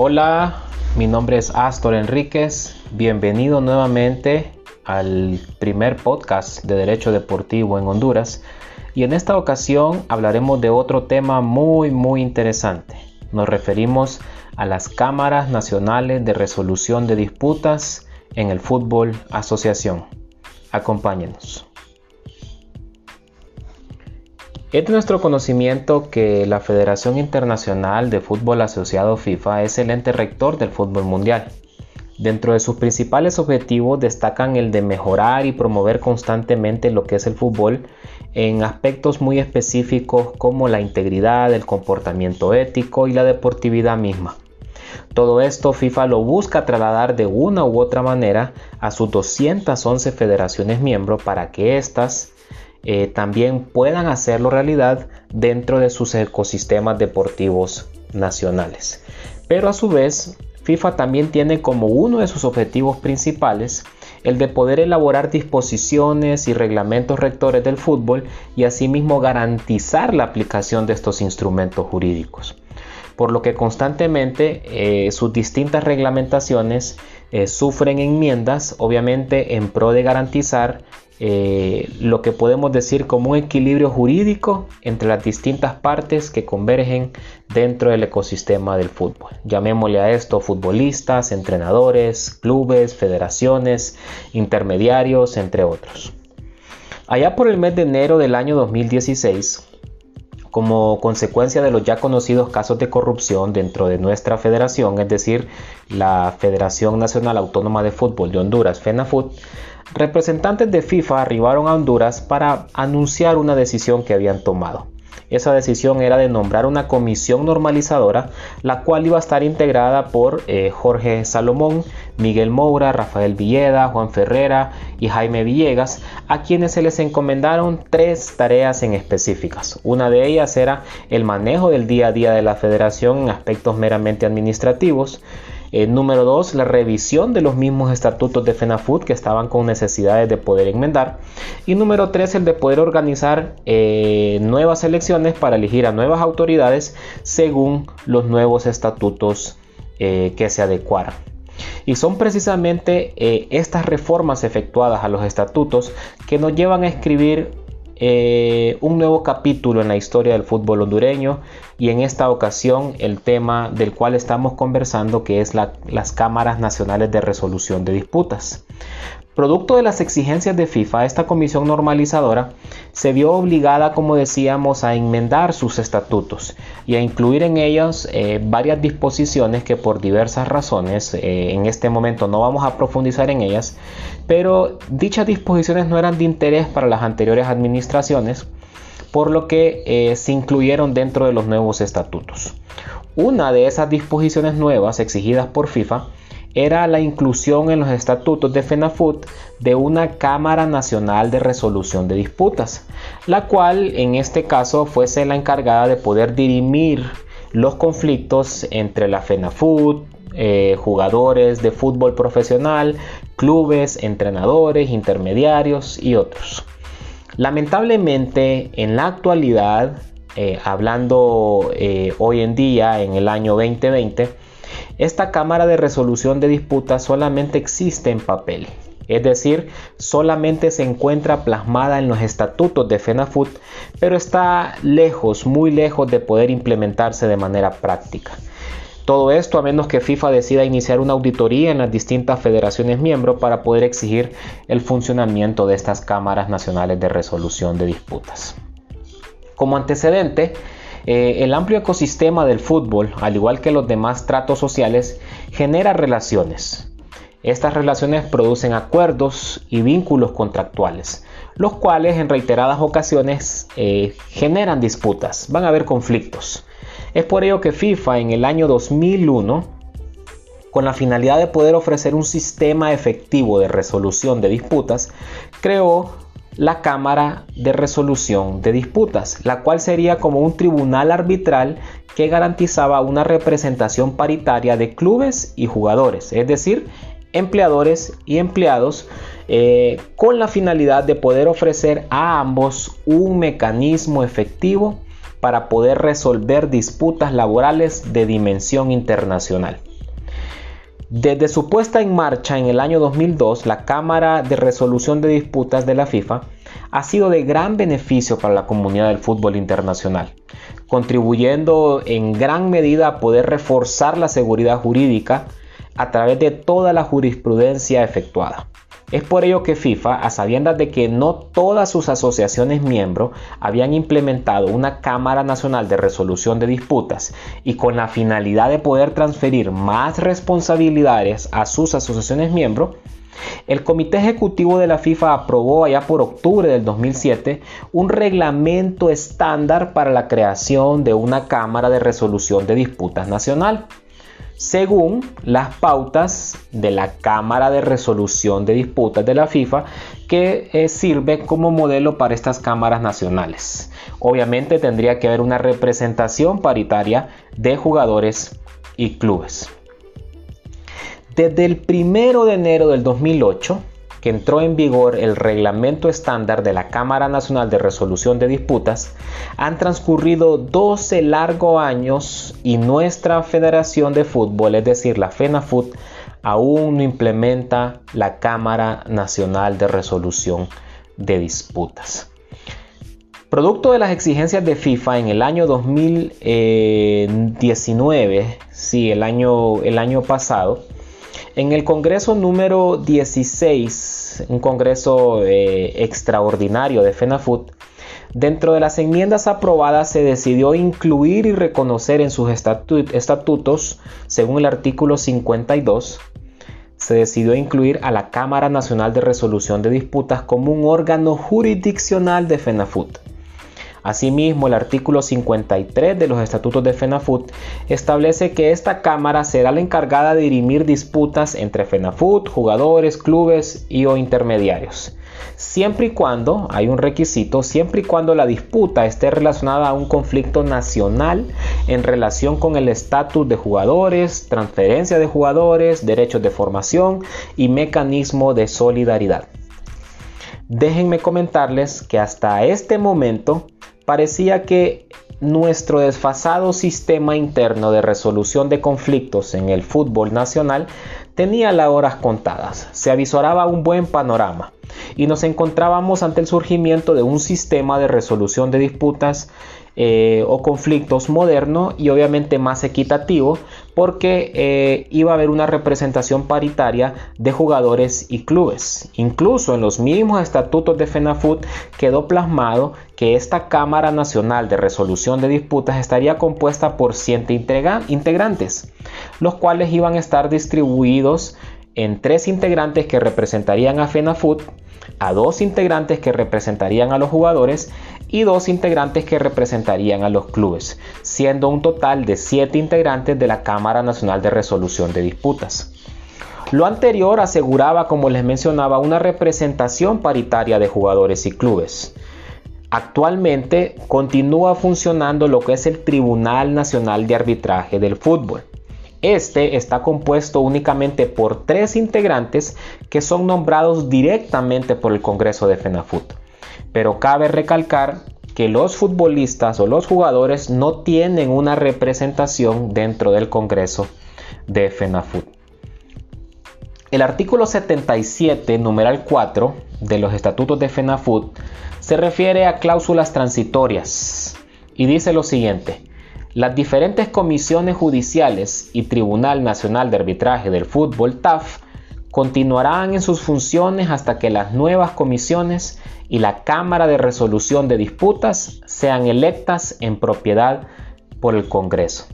Hola, mi nombre es Astor Enríquez. Bienvenido nuevamente al primer podcast de Derecho Deportivo en Honduras. Y en esta ocasión hablaremos de otro tema muy muy interesante. Nos referimos a las cámaras nacionales de resolución de disputas en el fútbol asociación. Acompáñenos. Es de nuestro conocimiento que la Federación Internacional de Fútbol Asociado FIFA es el ente rector del fútbol mundial. Dentro de sus principales objetivos destacan el de mejorar y promover constantemente lo que es el fútbol en aspectos muy específicos como la integridad, el comportamiento ético y la deportividad misma. Todo esto FIFA lo busca trasladar de una u otra manera a sus 211 federaciones miembros para que éstas eh, también puedan hacerlo realidad dentro de sus ecosistemas deportivos nacionales. Pero a su vez, FIFA también tiene como uno de sus objetivos principales el de poder elaborar disposiciones y reglamentos rectores del fútbol y asimismo garantizar la aplicación de estos instrumentos jurídicos. Por lo que constantemente eh, sus distintas reglamentaciones eh, sufren enmiendas, obviamente en pro de garantizar eh, lo que podemos decir como un equilibrio jurídico entre las distintas partes que convergen dentro del ecosistema del fútbol. Llamémosle a esto futbolistas, entrenadores, clubes, federaciones, intermediarios, entre otros. Allá por el mes de enero del año 2016, como consecuencia de los ya conocidos casos de corrupción dentro de nuestra federación, es decir, la Federación Nacional Autónoma de Fútbol de Honduras, FENAFUT, representantes de FIFA arribaron a Honduras para anunciar una decisión que habían tomado. Esa decisión era de nombrar una comisión normalizadora, la cual iba a estar integrada por eh, Jorge Salomón, Miguel Moura, Rafael Villeda, Juan Ferrera y Jaime Villegas, a quienes se les encomendaron tres tareas en específicas. Una de ellas era el manejo del día a día de la federación en aspectos meramente administrativos. Eh, número dos, la revisión de los mismos estatutos de FENAFUT que estaban con necesidades de poder enmendar. Y número tres, el de poder organizar eh, nuevas elecciones para elegir a nuevas autoridades según los nuevos estatutos eh, que se adecuaran. Y son precisamente estas reformas efectuadas a los estatutos que nos llevan a escribir eh, un nuevo capítulo en la historia del fútbol hondureño y en esta ocasión el tema del cual estamos conversando que es las cámaras nacionales de resolución de disputas. Producto de las exigencias de FIFA, esta comisión normalizadora se vio obligada, como decíamos, a enmendar sus estatutos y a incluir en ellos eh, varias disposiciones que por diversas razones, eh, en este momento no vamos a profundizar en ellas, pero dichas disposiciones no eran de interés para las anteriores administraciones, por lo que eh, se incluyeron dentro de los nuevos estatutos. Una de esas disposiciones nuevas exigidas por FIFA era la inclusión en los estatutos de FENAFUT de una Cámara Nacional de Resolución de Disputas, la cual en este caso fuese la encargada de poder dirimir los conflictos entre la FENAFUT, eh, jugadores de fútbol profesional, clubes, entrenadores, intermediarios y otros. Lamentablemente, en la actualidad, eh, hablando eh, hoy en día, en el año 2020, esta Cámara de Resolución de Disputas solamente existe en papel, es decir, solamente se encuentra plasmada en los estatutos de FENAFUT, pero está lejos, muy lejos de poder implementarse de manera práctica. Todo esto a menos que FIFA decida iniciar una auditoría en las distintas federaciones miembros para poder exigir el funcionamiento de estas cámaras nacionales de resolución de disputas. Como antecedente, eh, el amplio ecosistema del fútbol, al igual que los demás tratos sociales, genera relaciones. Estas relaciones producen acuerdos y vínculos contractuales, los cuales en reiteradas ocasiones eh, generan disputas, van a haber conflictos. Es por ello que FIFA en el año 2001, con la finalidad de poder ofrecer un sistema efectivo de resolución de disputas, creó la Cámara de Resolución de Disputas, la cual sería como un tribunal arbitral que garantizaba una representación paritaria de clubes y jugadores, es decir, empleadores y empleados, eh, con la finalidad de poder ofrecer a ambos un mecanismo efectivo para poder resolver disputas laborales de dimensión internacional. Desde su puesta en marcha en el año 2002, la Cámara de Resolución de Disputas de la FIFA ha sido de gran beneficio para la comunidad del fútbol internacional, contribuyendo en gran medida a poder reforzar la seguridad jurídica a través de toda la jurisprudencia efectuada. Es por ello que FIFA, a sabiendas de que no todas sus asociaciones miembros habían implementado una Cámara Nacional de Resolución de Disputas y con la finalidad de poder transferir más responsabilidades a sus asociaciones miembros, el Comité Ejecutivo de la FIFA aprobó allá por octubre del 2007 un reglamento estándar para la creación de una Cámara de Resolución de Disputas Nacional según las pautas de la Cámara de Resolución de Disputas de la FIFA que eh, sirve como modelo para estas cámaras nacionales. Obviamente tendría que haber una representación paritaria de jugadores y clubes. Desde el 1 de enero del 2008, entró en vigor el reglamento estándar de la Cámara Nacional de Resolución de Disputas, han transcurrido 12 largos años y nuestra Federación de Fútbol, es decir, la FENAFUT, aún no implementa la Cámara Nacional de Resolución de Disputas. Producto de las exigencias de FIFA en el año 2019, sí, el año, el año pasado, en el Congreso número 16, un Congreso eh, extraordinario de FENAFUT, dentro de las enmiendas aprobadas se decidió incluir y reconocer en sus estatutos, según el artículo 52, se decidió incluir a la Cámara Nacional de Resolución de Disputas como un órgano jurisdiccional de FENAFUT. Asimismo, el artículo 53 de los estatutos de FENAFUT establece que esta Cámara será la encargada de dirimir disputas entre FENAFUT, jugadores, clubes y o intermediarios. Siempre y cuando, hay un requisito, siempre y cuando la disputa esté relacionada a un conflicto nacional en relación con el estatus de jugadores, transferencia de jugadores, derechos de formación y mecanismo de solidaridad. Déjenme comentarles que hasta este momento parecía que nuestro desfasado sistema interno de resolución de conflictos en el fútbol nacional tenía las horas contadas, se avisoraba un buen panorama y nos encontrábamos ante el surgimiento de un sistema de resolución de disputas eh, o conflictos moderno y obviamente más equitativo porque eh, iba a haber una representación paritaria de jugadores y clubes. Incluso en los mismos estatutos de FENAFUT quedó plasmado que esta Cámara Nacional de Resolución de Disputas estaría compuesta por 100 integrantes, los cuales iban a estar distribuidos en tres integrantes que representarían a FENAFUT, a dos integrantes que representarían a los jugadores y dos integrantes que representarían a los clubes, siendo un total de siete integrantes de la Cámara Nacional de Resolución de Disputas. Lo anterior aseguraba, como les mencionaba, una representación paritaria de jugadores y clubes. Actualmente continúa funcionando lo que es el Tribunal Nacional de Arbitraje del Fútbol. Este está compuesto únicamente por tres integrantes que son nombrados directamente por el Congreso de FENAFUT. Pero cabe recalcar que los futbolistas o los jugadores no tienen una representación dentro del Congreso de FENAFUT. El artículo 77, numeral 4 de los estatutos de FENAFUT se refiere a cláusulas transitorias y dice lo siguiente. Las diferentes comisiones judiciales y Tribunal Nacional de Arbitraje del Fútbol TAF continuarán en sus funciones hasta que las nuevas comisiones y la Cámara de Resolución de Disputas sean electas en propiedad por el Congreso.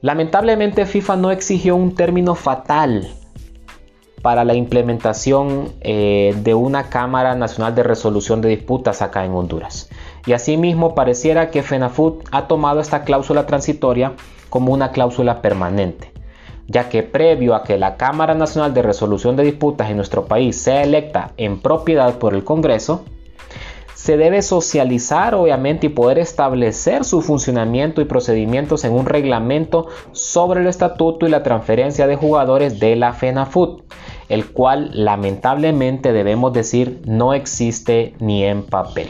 Lamentablemente FIFA no exigió un término fatal para la implementación eh, de una Cámara Nacional de Resolución de Disputas acá en Honduras. Y asimismo pareciera que FENAFUT ha tomado esta cláusula transitoria como una cláusula permanente ya que previo a que la Cámara Nacional de Resolución de Disputas en nuestro país sea electa en propiedad por el Congreso, se debe socializar obviamente y poder establecer su funcionamiento y procedimientos en un reglamento sobre el estatuto y la transferencia de jugadores de la FENAFUT, el cual lamentablemente debemos decir no existe ni en papel.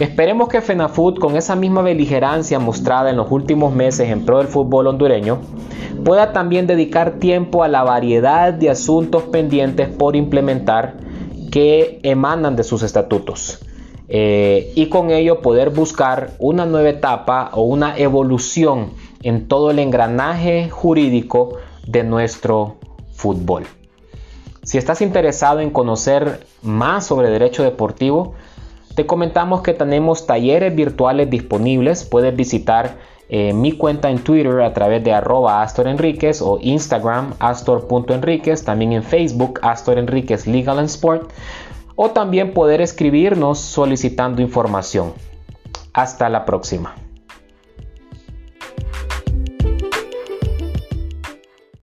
Esperemos que FENAFUT, con esa misma beligerancia mostrada en los últimos meses en pro del fútbol hondureño, pueda también dedicar tiempo a la variedad de asuntos pendientes por implementar que emanan de sus estatutos. Eh, y con ello poder buscar una nueva etapa o una evolución en todo el engranaje jurídico de nuestro fútbol. Si estás interesado en conocer más sobre derecho deportivo, te comentamos que tenemos talleres virtuales disponibles. Puedes visitar eh, mi cuenta en Twitter a través de arroba Astor Enríquez o Instagram Astor.enríquez, también en Facebook Astor Enríquez Legal and Sport o también poder escribirnos solicitando información. Hasta la próxima.